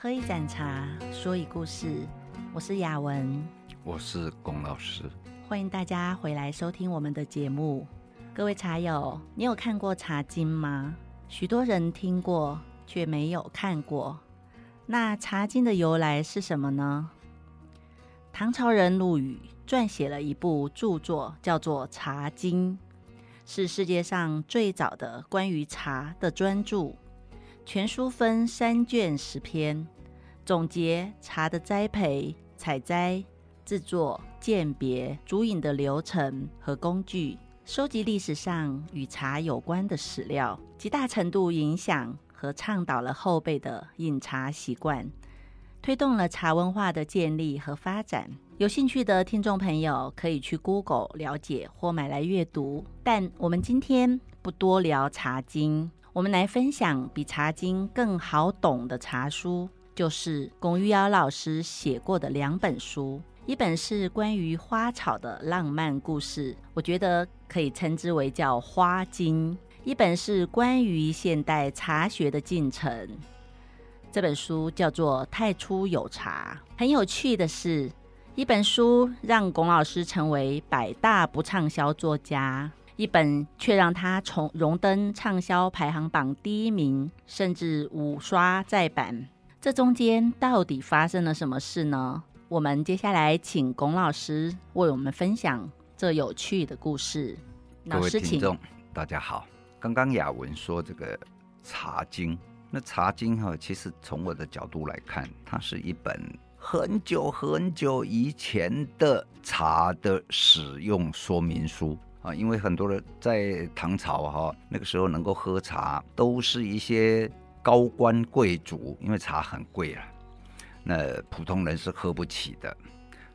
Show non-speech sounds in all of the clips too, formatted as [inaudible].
喝一盏茶，说一故事。我是雅文，我是龚老师，欢迎大家回来收听我们的节目。各位茶友，你有看过《茶经》吗？许多人听过，却没有看过。那《茶经》的由来是什么呢？唐朝人陆羽撰写了一部著作，叫做《茶经》。是世界上最早的关于茶的专著，全书分三卷十篇，总结茶的栽培、采摘、制作、鉴别、煮饮的流程和工具，收集历史上与茶有关的史料，极大程度影响和倡导了后辈的饮茶习惯，推动了茶文化的建立和发展。有兴趣的听众朋友可以去 Google 了解或买来阅读，但我们今天不多聊《茶经》，我们来分享比《茶经》更好懂的茶书，就是龚玉瑶老师写过的两本书，一本是关于花草的浪漫故事，我觉得可以称之为叫《花经》；一本是关于现代茶学的进程，这本书叫做《太初有茶》。很有趣的是，一本书让龚老师成为百大不畅销作家，一本却让他从荣登畅销排行榜第一名，甚至五刷再版。这中间到底发生了什么事呢？我们接下来请龚老师为我们分享这有趣的故事。各位听众，大家好。刚刚雅文说这个《茶经》，那《茶经》哈，其实从我的角度来看，它是一本。很久很久以前的茶的使用说明书啊，因为很多人在唐朝哈，那个时候能够喝茶，都是一些高官贵族，因为茶很贵啊，那普通人是喝不起的。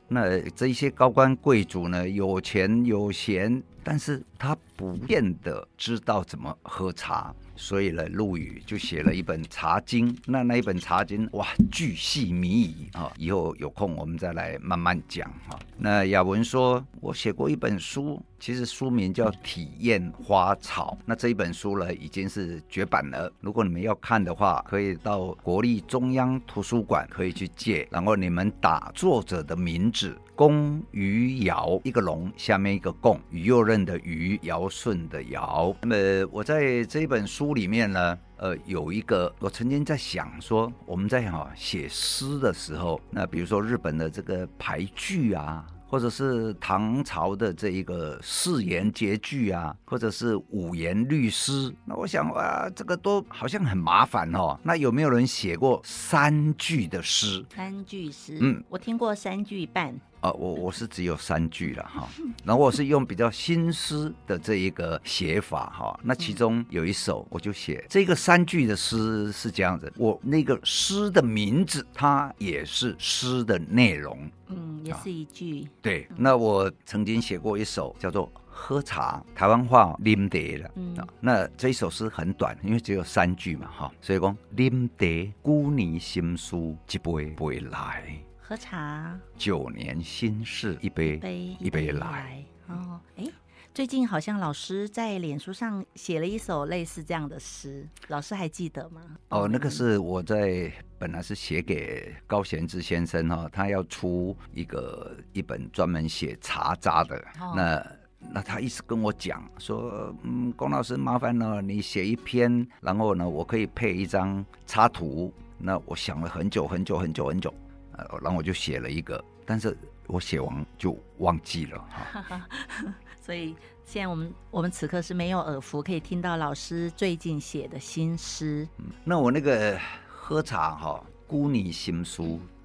那这些高官贵族呢，有钱有闲，但是他不见得知道怎么喝茶。所以呢，陆羽就写了一本《茶经》，那那一本《茶经》哇，巨细靡遗啊！以后有空我们再来慢慢讲哈。那雅文说，我写过一本书，其实书名叫《体验花草》。那这一本书呢，已经是绝版了。如果你们要看的话，可以到国立中央图书馆可以去借。然后你们打作者的名字，龚于尧，一个龙下面一个贡，于右任的于，尧舜的尧。那么我在这本书。书里面呢，呃，有一个我曾经在想说，我们在哈写诗的时候，那比如说日本的这个俳句啊，或者是唐朝的这一个四言绝句啊，或者是五言律诗，那我想哇，这个都好像很麻烦哦。那有没有人写过三句的诗？三句诗，嗯，我听过三句半。啊，我我是只有三句了哈，然后我是用比较新诗的这一个写法哈，那其中有一首我就写这个三句的诗是这样子，我那个诗的名字它也是诗的内容，嗯，也是一句。对，那我曾经写过一首叫做《喝茶》，台湾话啉茶了，嗯，那这一首诗很短，因为只有三句嘛哈，所以讲啉茶，旧年心事一杯杯来。喝茶，九年心事一杯一杯，一杯来。哦，哎，最近好像老师在脸书上写了一首类似这样的诗，老师还记得吗？哦，那个是我在本来是写给高贤志先生哈，他要出一个一本专门写茶渣的。哦、那那他一直跟我讲说，嗯，龚老师麻烦了，你写一篇，然后呢，我可以配一张插图。那我想了很久很久很久很久。然后我就写了一个，但是我写完就忘记了哈。[laughs] 所以现在我们我们此刻是没有耳福可以听到老师最近写的新诗。嗯，那我那个喝茶哈，旧年心事。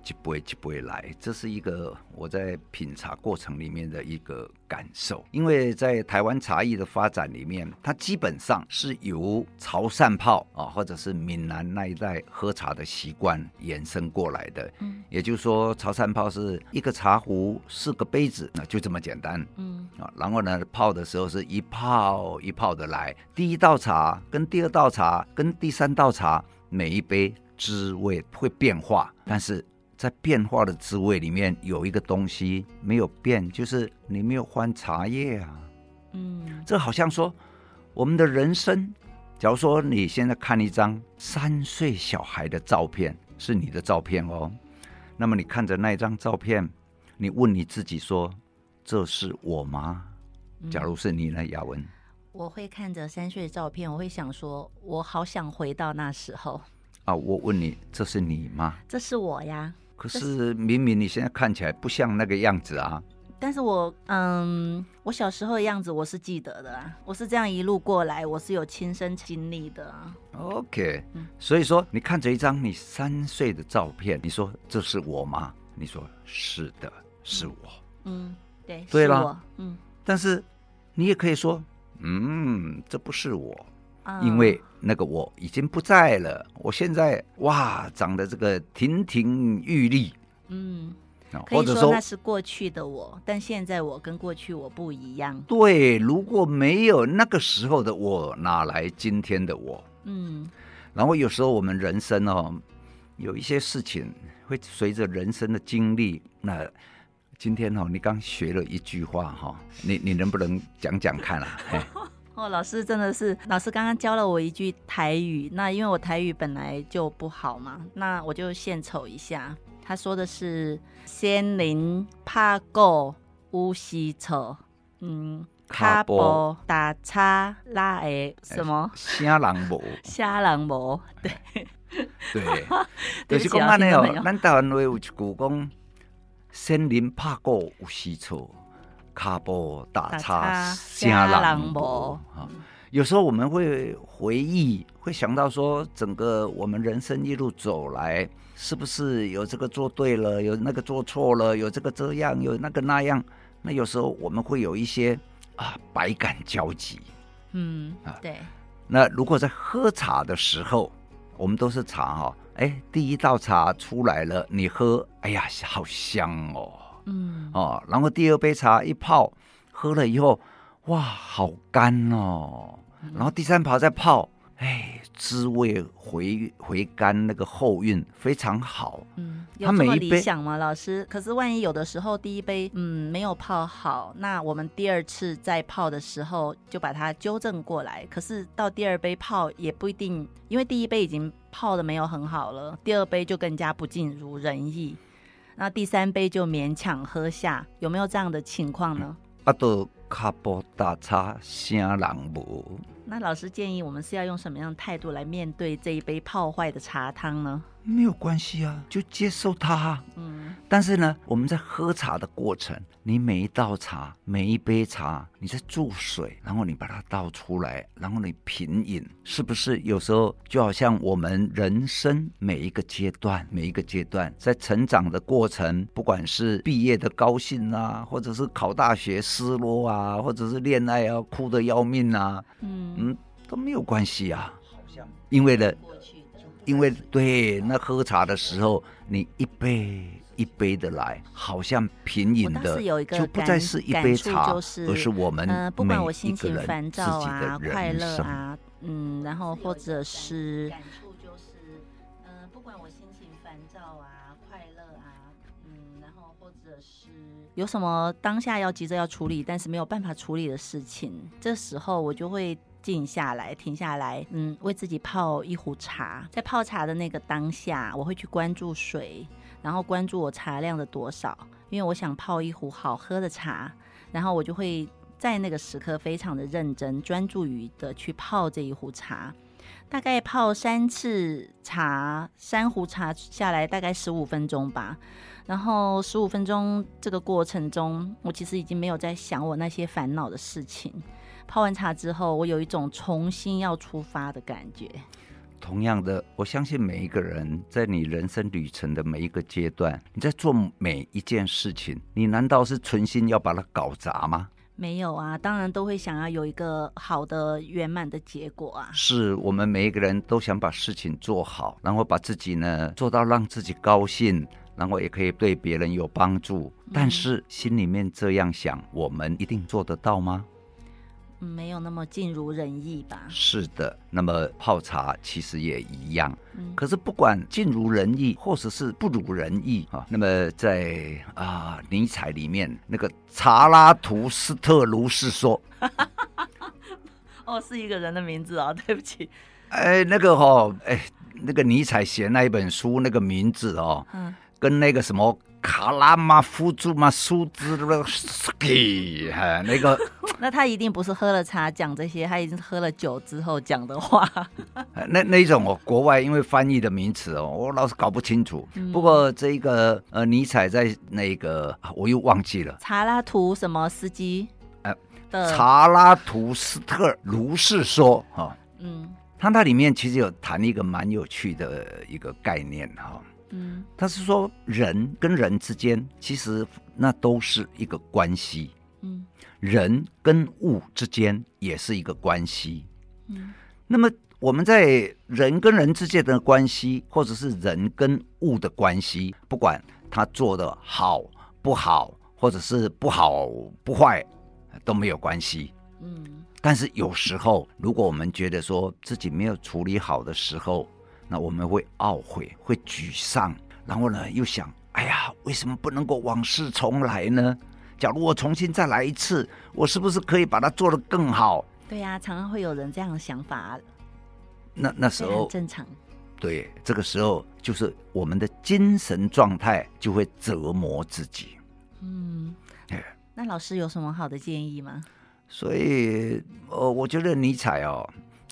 一杯一杯来，这是一个我在品茶过程里面的一个感受。因为在台湾茶艺的发展里面，它基本上是由潮汕泡啊，或者是闽南那一带喝茶的习惯延伸过来的。嗯，也就是说，潮汕泡是一个茶壶四个杯子，那就这么简单。嗯啊，然后呢，泡的时候是一泡一泡的来，第一道茶跟第二道茶跟第三道茶，每一杯滋味会变化，但是。在变化的滋味里面，有一个东西没有变，就是你没有换茶叶啊。嗯，这好像说我们的人生，假如说你现在看一张三岁小孩的照片，是你的照片哦。那么你看着那张照片，你问你自己说：“这是我吗？”假如是你呢，雅文？我会看着三岁的照片，我会想说：“我好想回到那时候。”啊，我问你，这是你吗？这是我呀。可是明明你现在看起来不像那个样子啊。但是我嗯，我小时候的样子我是记得的啊，我是这样一路过来，我是有亲身经历的啊。OK，所以说你看着一张你三岁的照片，你说这是我吗？你说是的，是我。嗯，对，对了，嗯。但是你也可以说，嗯，这不是我。因为那个我已经不在了，我现在哇，长得这个亭亭玉立，嗯，或者说那是过去的我，但现在我跟过去我不一样。对，如果没有那个时候的我，哪来今天的我？嗯，然后有时候我们人生哦，有一些事情会随着人生的经历。那今天哦，你刚学了一句话哈，你你能不能讲讲看啊？[laughs] 哦，老师真的是，老师刚刚教了我一句台语。那因为我台语本来就不好嘛，那我就献丑一下。他说的是“森林怕狗乌西丑”，嗯，卡波打叉拉诶什么？虾狼魔，虾狼魔，对 [laughs] 对，[laughs] 就是讲安尼哦。咱台湾话有一句讲“森林怕狗乌西丑”。卡波打叉瞎狼博啊！有时候我们会回忆，会想到说，整个我们人生一路走来，是不是有这个做对了，有那个做错了，有这个这样，有那个那样？那有时候我们会有一些啊，百感交集。嗯啊，对。那如果在喝茶的时候，我们都是茶哈，哎，第一道茶出来了，你喝，哎呀，好香哦。嗯哦，然后第二杯茶一泡，喝了以后，哇，好干哦。嗯、然后第三泡再泡，哎，滋味回回甘，那个后韵非常好。嗯，有这么理想吗，老师？可是万一有的时候第一杯嗯没有泡好，那我们第二次再泡的时候就把它纠正过来。可是到第二杯泡也不一定，因为第一杯已经泡的没有很好了，第二杯就更加不尽如人意。那第三杯就勉强喝下，有没有这样的情况呢？啊，都卡波打叉声人无。那老师建议我们是要用什么样的态度来面对这一杯泡坏的茶汤呢？没有关系啊，就接受它。嗯，但是呢，我们在喝茶的过程，你每一道茶，每一杯茶，你在注水，然后你把它倒出来，然后你品饮，是不是有时候就好像我们人生每一个阶段，每一个阶段在成长的过程，不管是毕业的高兴啊，或者是考大学失落啊，或者是恋爱啊哭得要命啊，嗯嗯，都没有关系啊，好像因为呢。因为对，那喝茶的时候，你一杯一杯的来，好像品饮的就不再是一杯茶，就是、而是我们呃，不管我心情烦躁啊、快乐啊，嗯，然后或者是感触就是，呃，不管我心情烦躁啊、快乐啊，嗯，然后或者是有什么当下要急着要处理，但是没有办法处理的事情，这时候我就会。静下来，停下来，嗯，为自己泡一壶茶。在泡茶的那个当下，我会去关注水，然后关注我茶量的多少，因为我想泡一壶好喝的茶。然后我就会在那个时刻非常的认真、专注于的去泡这一壶茶。大概泡三次茶，三壶茶下来大概十五分钟吧。然后十五分钟这个过程中，我其实已经没有在想我那些烦恼的事情。泡完茶之后，我有一种重新要出发的感觉。同样的，我相信每一个人在你人生旅程的每一个阶段，你在做每一件事情，你难道是存心要把它搞砸吗？没有啊，当然都会想要有一个好的圆满的结果啊。是我们每一个人都想把事情做好，然后把自己呢做到让自己高兴，然后也可以对别人有帮助。嗯。但是心里面这样想，我们一定做得到吗？没有那么尽如人意吧？是的，那么泡茶其实也一样。嗯，可是不管尽如人意，或者是不如人意啊，那么在啊尼采里面那个查拉图斯特如是说，[laughs] 哦，是一个人的名字啊，对不起。哎，那个哈、哦，哎。那个尼采写那一本书那个名字哦，嗯，跟那个什么。卡拉马夫助马苏兹的斯基，哈，那个，[laughs] 那他一定不是喝了茶讲这些，他已经喝了酒之后讲的话。[laughs] 那那一种哦，国外因为翻译的名词哦，我老是搞不清楚。嗯、不过这个呃，尼采在那个我又忘记了。查拉图什么斯基？呃，查拉图斯特如是说哈。哦、嗯，他那里面其实有谈一个蛮有趣的一个概念哈。嗯，他是说人跟人之间其实那都是一个关系，嗯，人跟物之间也是一个关系，嗯，那么我们在人跟人之间的关系，或者是人跟物的关系，不管他做的好不好，或者是不好不坏，都没有关系，嗯，但是有时候如果我们觉得说自己没有处理好的时候，那我们会懊悔，会沮丧，然后呢，又想，哎呀，为什么不能够往事重来呢？假如我重新再来一次，我是不是可以把它做得更好？对呀、啊，常常会有人这样的想法。那那时候正常。对，这个时候就是我们的精神状态就会折磨自己。嗯，哎，那老师有什么好的建议吗？所以，呃，我觉得尼采哦，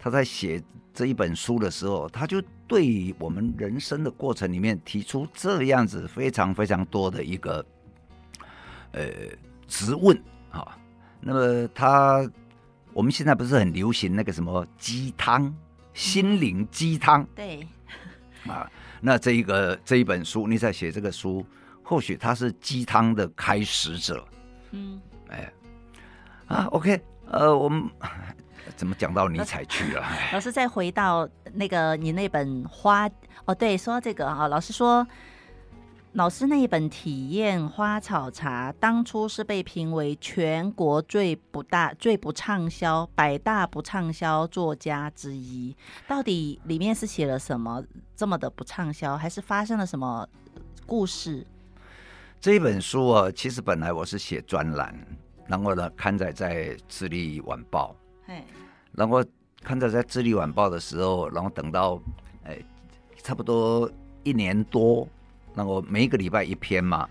他在写这一本书的时候，他就。对我们人生的过程里面提出这样子非常非常多的一个呃质问啊，那么他我们现在不是很流行那个什么鸡汤，心灵鸡汤？对啊，那这一个这一本书，你在写这个书，或许他是鸡汤的开始者。嗯，哎，啊，OK，呃，我们。怎么讲到尼采去 [laughs] 了？老师再回到那个你那本花哦，对，说到这个啊，老师说，老师那一本体验花草茶，当初是被评为全国最不大、最不畅销百大不畅销作家之一。到底里面是写了什么这么的不畅销，还是发生了什么故事？这一本书啊，其实本来我是写专栏，然后呢，刊载在《智利晚报》。嘿，然后看到在《智利晚报》的时候，然后等到，哎，差不多一年多，然后每一个礼拜一篇嘛，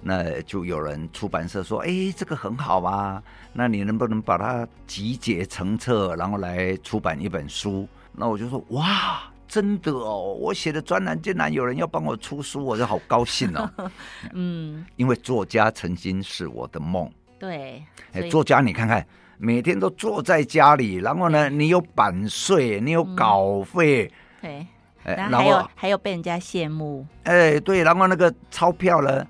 那就有人出版社说，哎，这个很好啊，那你能不能把它集结成册，然后来出版一本书？那我就说，哇，真的哦，我写的专栏竟然有人要帮我出书，我就好高兴哦。[laughs] 嗯，因为作家曾经是我的梦。对，哎，作家，你看看。每天都坐在家里，然后呢，你有版税，你有稿费，对，然后还有还有被人家羡慕，哎，对，然后那个钞票呢，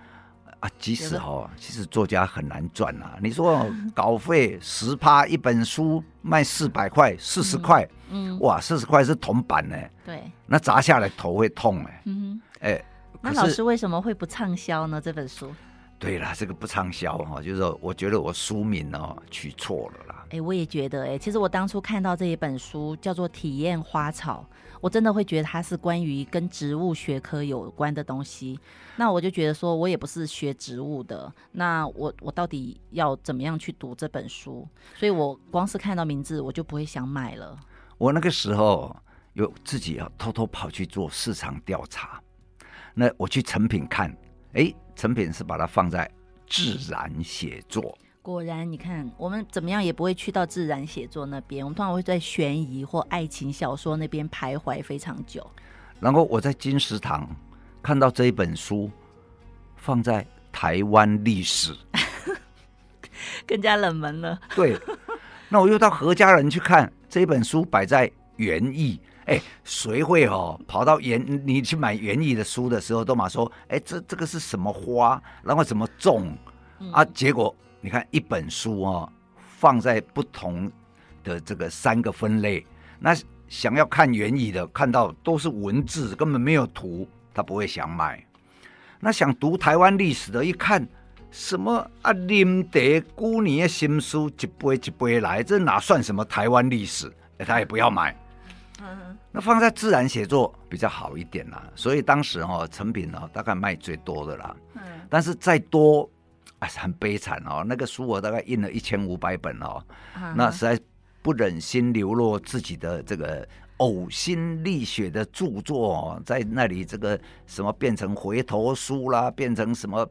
啊，即使哦，其实作家很难赚啊。你说 [laughs] 稿费十趴一本书卖四百块，四十块，嗯，哇，四十块是铜板呢，对，那砸下来头会痛哎，嗯，哎，那老师为什么会不畅销呢？这本书？对啦，这个不畅销哈，就是说，我觉得我书名哦取错了啦。哎，我也觉得哎，其实我当初看到这一本书叫做《体验花草》，我真的会觉得它是关于跟植物学科有关的东西。那我就觉得说，我也不是学植物的，那我我到底要怎么样去读这本书？所以我光是看到名字，我就不会想买了。我那个时候有自己要偷偷跑去做市场调查，那我去成品看，哎。成品是把它放在自然写作。果然，你看我们怎么样也不会去到自然写作那边，我们通常会在悬疑或爱情小说那边徘徊非常久。然后我在金石堂看到这一本书放在台湾历史，[laughs] 更加冷门了。对，那我又到何家人去看这一本书摆在园艺。哎，谁会哦跑到园？你去买园艺的书的时候，都嘛说，哎，这这个是什么花？然后怎么种？嗯、啊，结果你看一本书哦，放在不同的这个三个分类，那想要看园艺的，看到都是文字，根本没有图，他不会想买。那想读台湾历史的，一看什么啊，林德古年的新书一杯一杯来，这哪算什么台湾历史？哎，他也不要买。嗯，那放在自然写作比较好一点啦，所以当时哦，成品哦大概卖最多的啦。嗯，但是再多，哎，很悲惨哦。那个书我大概印了一千五百本哦，嗯、那实在不忍心流落自己的这个呕心沥血的著作，哦在那里这个什么变成回头书啦，变成什么，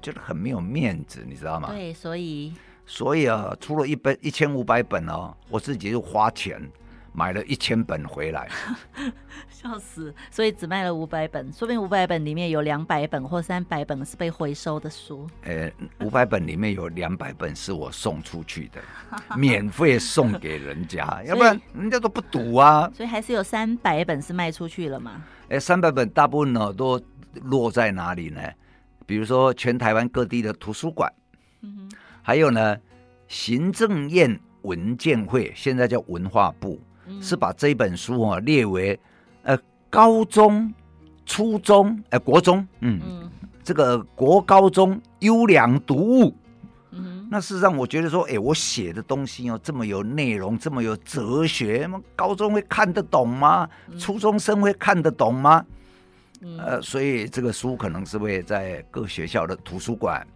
觉得很没有面子，你知道吗？对，所以所以啊，出了一本一千五百本哦，我自己就花钱。买了一千本回来，[laughs] 笑死！所以只卖了五百本，说不定五百本里面有两百本或三百本是被回收的书。呃，五百本里面有两百本是我送出去的，[laughs] 免费送给人家，[laughs] 要不然人家都不读啊。所以还是有三百本是卖出去了嘛？哎，三百本大部分呢都落在哪里呢？比如说全台湾各地的图书馆，嗯，还有呢行政院文件会，现在叫文化部。是把这本书啊列为呃高中、初中、呃国中，嗯，嗯这个国高中优良读物。嗯，那事实上我觉得说，哎，我写的东西哦这么有内容，这么有哲学，高中会看得懂吗？初中生会看得懂吗？嗯、呃，所以这个书可能是会在各学校的图书馆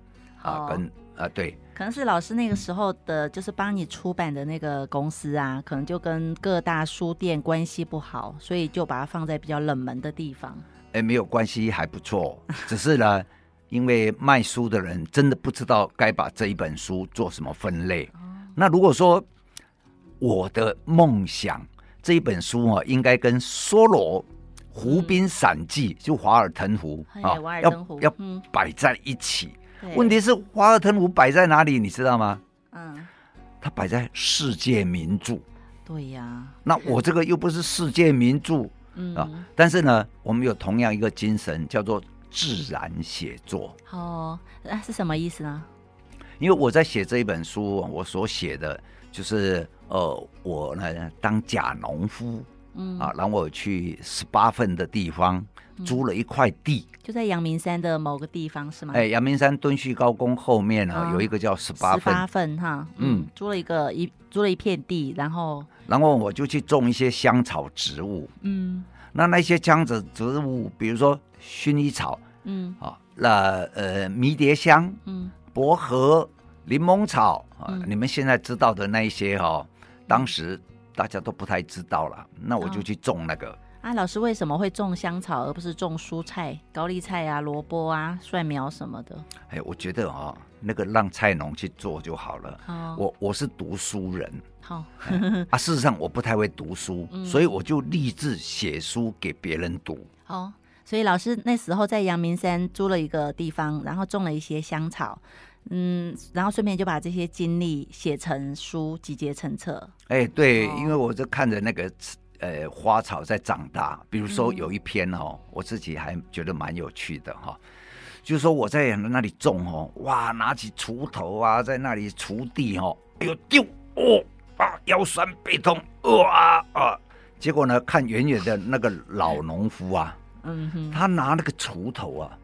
啊跟。啊，对，可能是老师那个时候的，就是帮你出版的那个公司啊，可能就跟各大书店关系不好，所以就把它放在比较冷门的地方。哎，没有关系，还不错。[laughs] 只是呢，因为卖书的人真的不知道该把这一本书做什么分类。哦、那如果说我的梦想这一本书啊，应该跟梭罗《湖滨散记》就华尔腾湖啊，要要摆在一起。问题是《华尔腾湖》摆在哪里，你知道吗？嗯，它摆在世界名著。对呀。那我这个又不是世界名著，嗯啊。但是呢，我们有同样一个精神，叫做自然写作。哦，那是什么意思呢？因为我在写这一本书，我所写的就是呃，我呢当假农夫，嗯啊，然后我去十八份的地方。租了一块地，就在阳明山的某个地方，是吗？哎，阳明山敦叙高工后面呢，哦、有一个叫十八份，十八份哈，嗯，租了一个一租了一片地，然后然后我就去种一些香草植物，嗯，那那些香草植物，比如说薰衣草，嗯，啊，那呃迷迭香，嗯，薄荷、柠檬草啊，嗯、你们现在知道的那一些哈、哦，当时大家都不太知道了，那我就去种那个。哦啊，老师为什么会种香草，而不是种蔬菜、高丽菜啊、萝卜啊、蒜苗什么的？哎，我觉得啊、哦，那个让菜农去做就好了。哦、我我是读书人，好、哦、啊，事实上我不太会读书，[laughs] 嗯、所以我就立志写书给别人读。哦，所以老师那时候在阳明山租了一个地方，然后种了一些香草，嗯，然后顺便就把这些经历写成书，集结成册。哎，对，哦、因为我就看着那个。呃，花草在长大，比如说有一篇哦，嗯、我自己还觉得蛮有趣的哈、哦，就是说我在那里种哦，哇，拿起锄头啊，在那里锄地哦，哎呦丢哦啊，腰酸背痛，哇啊，结果呢，看远远的那个老农夫啊，嗯哼，他拿那个锄头啊，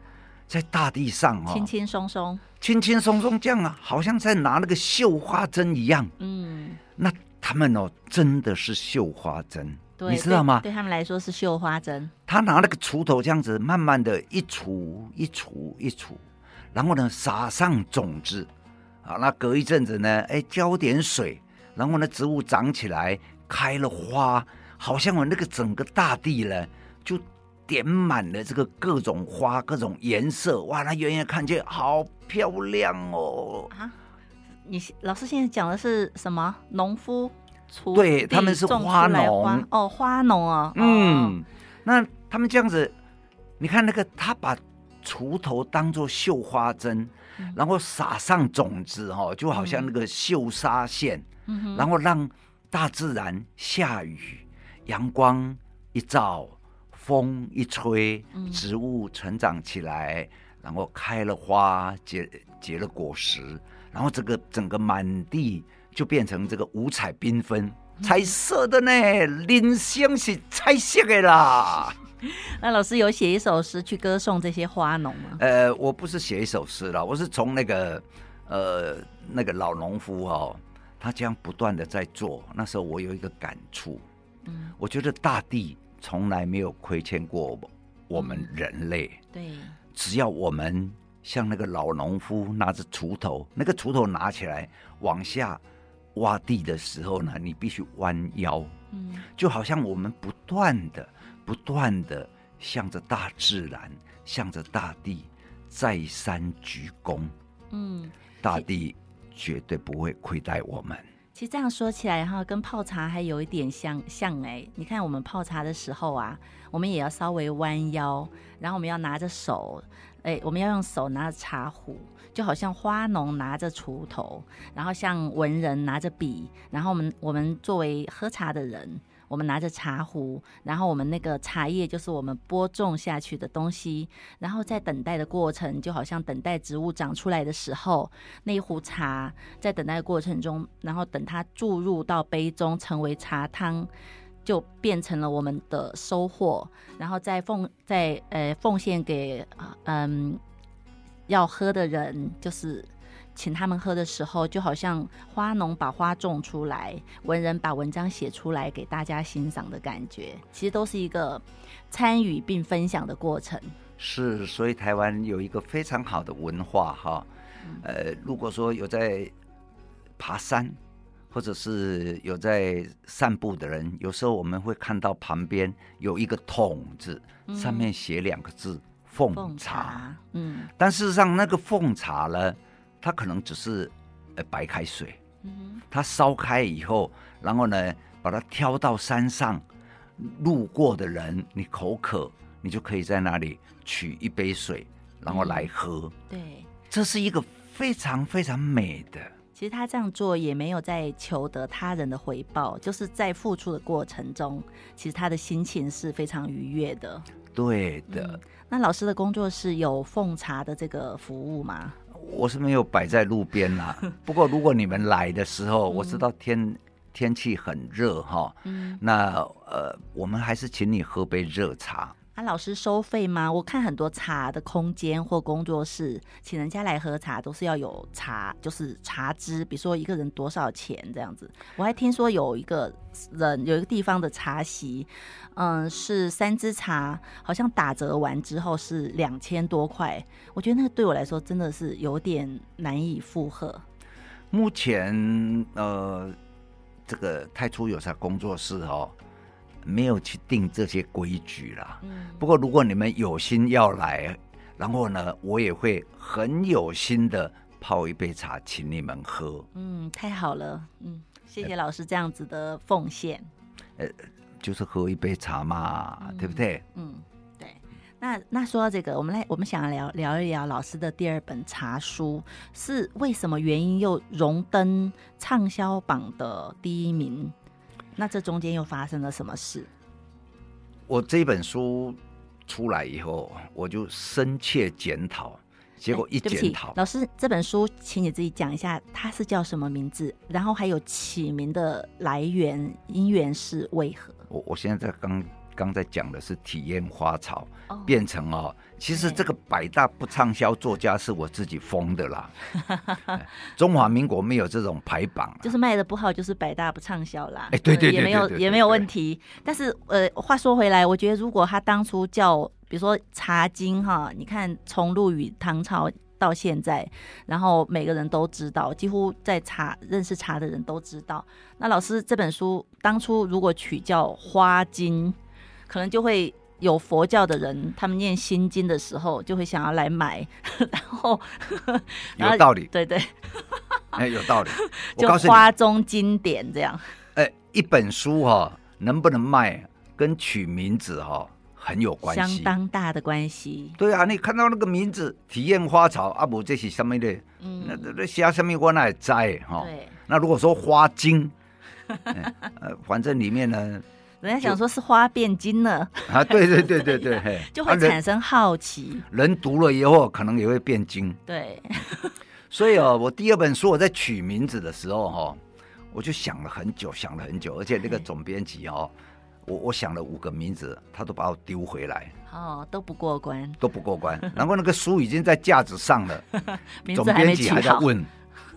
在大地上哦，轻轻松松，轻轻松松这样啊，好像在拿那个绣花针一样，嗯，那他们哦，真的是绣花针。对你知道吗？对，对他们来说是绣花针。他拿那个锄头这样子，慢慢的一锄一锄一锄，然后呢撒上种子，啊，那隔一阵子呢，哎浇点水，然后呢植物长起来开了花，好像我那个整个大地呢就点满了这个各种花各种颜色，哇，那远远看见好漂亮哦。啊，你老师现在讲的是什么？农夫？对，他们是花农。哦，花农啊，嗯，那他们这样子，你看那个他把锄头当做绣花针，嗯、然后撒上种子哦，就好像那个绣纱线，嗯、然后让大自然下雨，阳光一照，风一吹，植物成长起来，嗯、然后开了花，结结了果实，然后这个整个满地。就变成这个五彩缤纷、彩色的呢，林香是彩色的啦。[laughs] 那老师有写一首诗去歌颂这些花农吗？呃，我不是写一首诗啦，我是从那个呃那个老农夫哦，他这样不断的在做。那时候我有一个感触，嗯，我觉得大地从来没有亏欠过我们人类。嗯、对，只要我们像那个老农夫拿着锄头，那个锄头拿起来往下。挖地的时候呢，你必须弯腰，嗯，就好像我们不断的、不断的向着大自然、向着大地再三鞠躬，嗯，大地绝对不会亏待我们。其实这样说起来哈，跟泡茶还有一点像像哎，你看我们泡茶的时候啊，我们也要稍微弯腰，然后我们要拿着手，哎，我们要用手拿着茶壶。就好像花农拿着锄头，然后像文人拿着笔，然后我们我们作为喝茶的人，我们拿着茶壶，然后我们那个茶叶就是我们播种下去的东西，然后在等待的过程，就好像等待植物长出来的时候，那一壶茶在等待的过程中，然后等它注入到杯中成为茶汤，就变成了我们的收获，然后再奉再呃奉献给嗯。要喝的人，就是请他们喝的时候，就好像花农把花种出来，文人把文章写出来给大家欣赏的感觉，其实都是一个参与并分享的过程。是，所以台湾有一个非常好的文化哈，呃，如果说有在爬山，或者是有在散步的人，有时候我们会看到旁边有一个桶子，上面写两个字。奉茶，奉茶，嗯，但事实上那个奉茶呢，它可能只是呃白开水，嗯，它烧开以后，然后呢把它挑到山上，路过的人你口渴，你就可以在那里取一杯水，然后来喝，嗯，对，这是一个非常非常美的。其实他这样做也没有在求得他人的回报，就是在付出的过程中，其实他的心情是非常愉悦的。对的。嗯那老师的工作室有奉茶的这个服务吗？我是没有摆在路边啦。[laughs] 不过如果你们来的时候，我知道天天气很热哈，嗯，那呃，我们还是请你喝杯热茶。啊，老师收费吗？我看很多茶的空间或工作室，请人家来喝茶都是要有茶，就是茶资，比如说一个人多少钱这样子。我还听说有一个人有一个地方的茶席，嗯，是三支茶，好像打折完之后是两千多块。我觉得那个对我来说真的是有点难以负荷。目前呃，这个太初有茶工作室哦。没有去定这些规矩啦。嗯。不过如果你们有心要来，然后呢，我也会很有心的泡一杯茶请你们喝。嗯，太好了。嗯，谢谢老师这样子的奉献。呃，就是喝一杯茶嘛，嗯、对不对？嗯，对。那那说到这个，我们来，我们想要聊聊一聊老师的第二本茶书是为什么原因又荣登畅销榜的第一名？那这中间又发生了什么事？我这本书出来以后，我就深切检讨，结果一检讨，老师这本书，请你自己讲一下，它是叫什么名字？然后还有起名的来源，因缘是为何？我我现在在刚。刚才讲的是体验花草，oh, 变成哦，其实这个百大不畅销作家是我自己封的啦。[laughs] 中华民国没有这种排榜，啊，就是卖的不好，就是百大不畅销啦。哎，对对对，也没有也没有问题。但是呃，话说回来，我觉得如果他当初叫，比如说《茶经》哈，你看从陆羽唐朝到现在，然后每个人都知道，几乎在茶认识茶的人都知道。那老师这本书当初如果取叫《花经》。可能就会有佛教的人，他们念心经的时候，就会想要来买，[laughs] 然后，有道理，对对，哎、欸，有道理，[laughs] 就花中经典这样。哎、欸，一本书哈、哦，能不能卖，跟取名字哈、哦、很有关系，相当大的关系。对啊，你看到那个名字“体验花草”，啊不，这是什么的？嗯，那那写什么我哪摘哈？对。那如果说花经，欸、[laughs] 呃，反正里面呢。人家想说是花变金了啊！对对对对对，[laughs] 就会产生好奇、啊人。人读了以后，可能也会变金。对，[laughs] 所以哦，我第二本书我在取名字的时候哈、哦，我就想了很久，想了很久，而且那个总编辑哦，我我想了五个名字，他都把我丢回来。哦，都不过关，都不过关。然后那个书已经在架子上了。[laughs] 总编辑还在问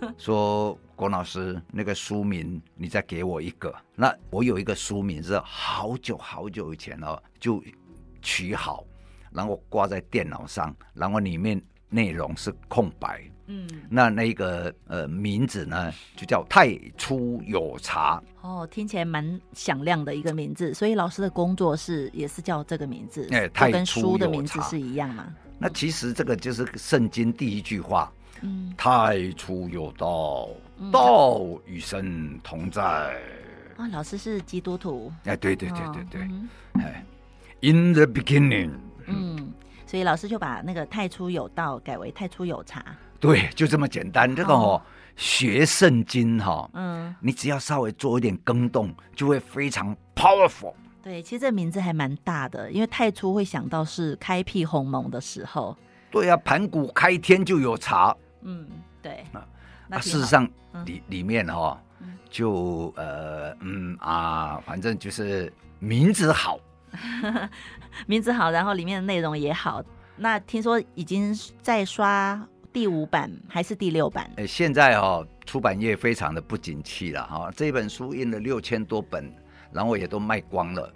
[laughs] 说。郭老师，那个书名你再给我一个。那我有一个书名是好久好久以前哦，就取好，然后挂在电脑上，然后里面内容是空白。嗯，那那个呃名字呢，就叫太初有茶。哦，听起来蛮响亮的一个名字。所以老师的工作室也是叫这个名字，哎，太跟初有茶书的名字是一样吗？那其实这个就是圣经第一句话。嗯，太初有道，道与神同在。啊、哦，老师是基督徒。哎，对对对对对，哦、哎，In the beginning。嗯，所以老师就把那个太初有道改为太初有茶。对，就这么简单。这个哦，哦学圣经哈、哦，嗯，你只要稍微做一点更动，就会非常 powerful。对，其实这名字还蛮大的，因为太初会想到是开辟鸿蒙的时候。对啊，盘古开天就有茶。嗯，对。啊，那事实上里、嗯、里面哈、哦，就呃嗯啊，反正就是名字好，[laughs] 名字好，然后里面的内容也好。那听说已经在刷第五版还是第六版？呃，现在哈、哦、出版业非常的不景气了哈，这本书印了六千多本，然后也都卖光了。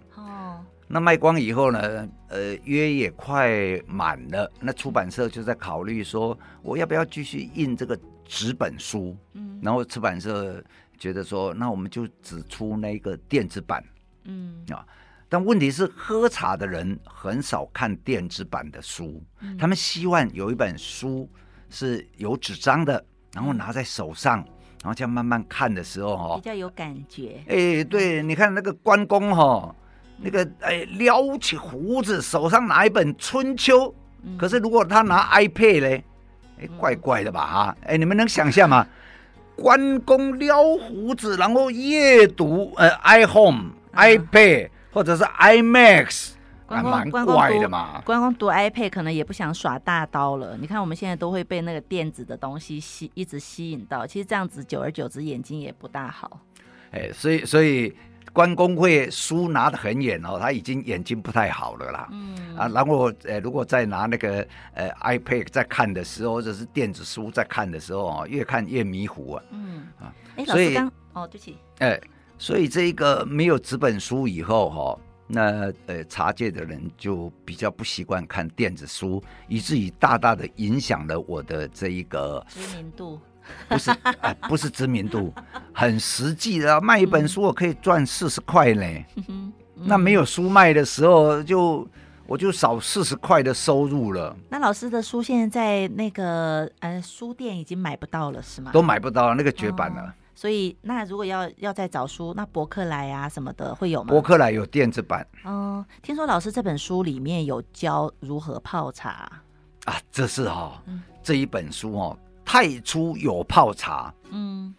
哦。那卖光以后呢？呃，约也快满了。那出版社就在考虑说，我要不要继续印这个纸本书？嗯，然后出版社觉得说，那我们就只出那个电子版。嗯啊，但问题是，喝茶的人很少看电子版的书，嗯，他们希望有一本书是有纸张的，然后拿在手上，然后这样慢慢看的时候，哈，比较有感觉。哎，对，你看那个关公，哈。那个哎，撩起胡子，手上拿一本《春秋》，嗯，可是如果他拿 iPad 呢，哎，怪怪的吧？哈，哎，你们能想象吗？关公撩胡子，然后阅读呃 iHome、iPad 或者是 iMac，还蛮怪的嘛。关公读 iPad 可能也不想耍大刀了。你看我们现在都会被那个电子的东西吸，一直吸引到。其实这样子久而久之，眼睛也不大好。哎，所以所以。关公会书拿得很远哦，他已经眼睛不太好了啦。嗯啊，然后呃，如果再拿那个呃 iPad 在看的时候，或者是电子书在看的时候哦，越看越迷糊啊。嗯啊，哎，老师刚哦，对不起。哎，所以这一个没有纸本书以后哈、哦，那呃茶界的人就比较不习惯看电子书，以至于大大的影响了我的这一个知名度。不是，啊，[laughs] 不是知名度，很实际的，卖一本书我可以赚四十块呢。嗯。那没有书卖的时候就，就我就少四十块的收入了。那老师的书现在在那个呃书店已经买不到了，是吗？都买不到了，那个绝版了。哦。所以那如果要要再找书，那博客来啊什么的会有吗？博客来有电子版。哦，听说老师这本书里面有教如何泡茶啊？这是哈、哦嗯，这一本书哦。太初有泡茶，嗯，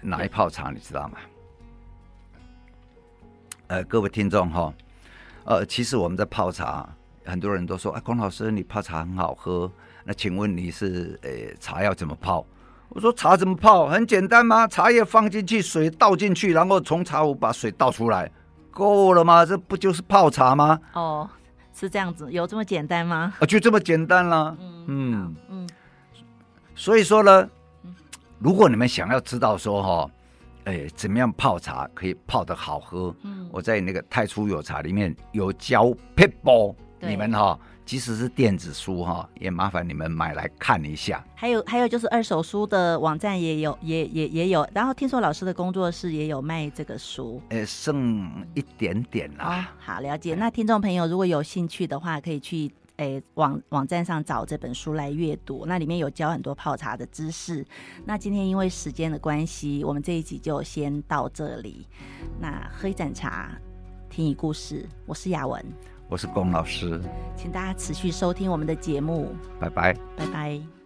哪一泡茶你知道吗？呃，各位听众哈，呃，其实我们在泡茶，很多人都说，哎，龚老师你泡茶很好喝，那请问你是呃茶要怎么泡？我说茶怎么泡？很简单吗？茶叶放进去，水倒进去，然后从茶壶把水倒出来，够了吗？这不就是泡茶吗？哦，是这样子，有这么简单吗？啊，就这么简单啦。嗯嗯。嗯所以说呢，如果你们想要知道说哈，哎，怎么样泡茶可以泡得好喝，嗯，我在那个太初有茶里面有教 people，你们哈，即使是电子书哈，也麻烦你们买来看一下。还有还有就是二手书的网站也有，也也也有。然后听说老师的工作室也有卖这个书，呃，剩一点点啦。哦，好，了解。那听众朋友如果有兴趣的话，可以去。诶，网网站上找这本书来阅读，那里面有教很多泡茶的知识。那今天因为时间的关系，我们这一集就先到这里。那喝一盏茶，听一故事。我是雅文，我是龚老师，请大家持续收听我们的节目。拜拜，拜拜。